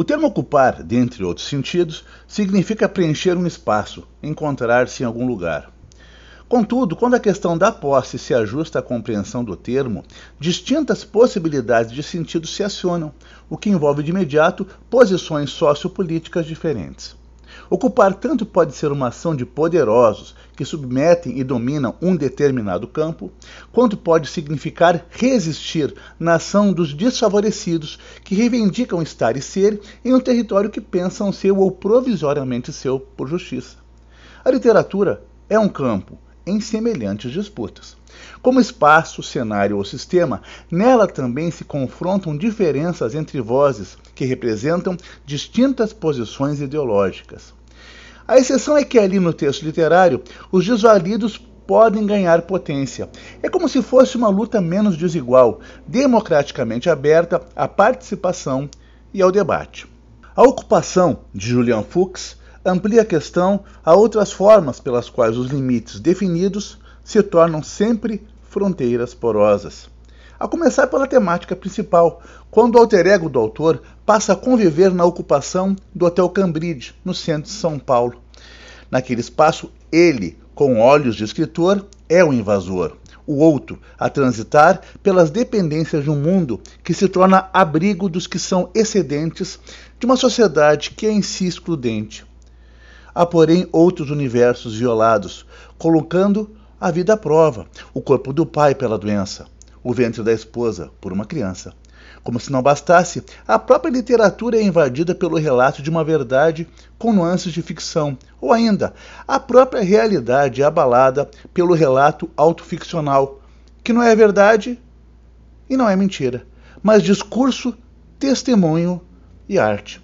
O termo ocupar, dentre outros sentidos, significa preencher um espaço, encontrar-se em algum lugar. Contudo, quando a questão da posse se ajusta à compreensão do termo, distintas possibilidades de sentido se acionam, o que envolve de imediato posições sociopolíticas diferentes. Ocupar tanto pode ser uma ação de poderosos que submetem e dominam um determinado campo, quanto pode significar resistir na ação dos desfavorecidos que reivindicam estar e ser em um território que pensam seu ou provisoriamente seu por justiça. A literatura é um campo em semelhantes disputas. Como espaço, cenário ou sistema, nela também se confrontam diferenças entre vozes que representam distintas posições ideológicas. A exceção é que ali no texto literário, os desvalidos podem ganhar potência. É como se fosse uma luta menos desigual, democraticamente aberta à participação e ao debate. A ocupação de Julian Fuchs amplia a questão a outras formas pelas quais os limites definidos se tornam sempre fronteiras porosas. A começar pela temática principal, quando o alter ego do autor passa a conviver na ocupação do Hotel Cambridge, no centro de São Paulo. Naquele espaço, ele, com olhos de escritor, é o invasor, o outro a transitar pelas dependências de um mundo que se torna abrigo dos que são excedentes de uma sociedade que é em si excludente. Há, porém, outros universos violados, colocando a vida à prova: o corpo do pai pela doença, o ventre da esposa por uma criança. Como se não bastasse, a própria literatura é invadida pelo relato de uma verdade com nuances de ficção, ou ainda, a própria realidade é abalada pelo relato autoficcional, que não é verdade e não é mentira, mas discurso, testemunho e arte.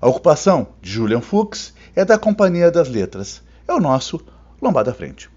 A ocupação de Julian Fuchs é da Companhia das Letras. É o nosso Lombada Frente.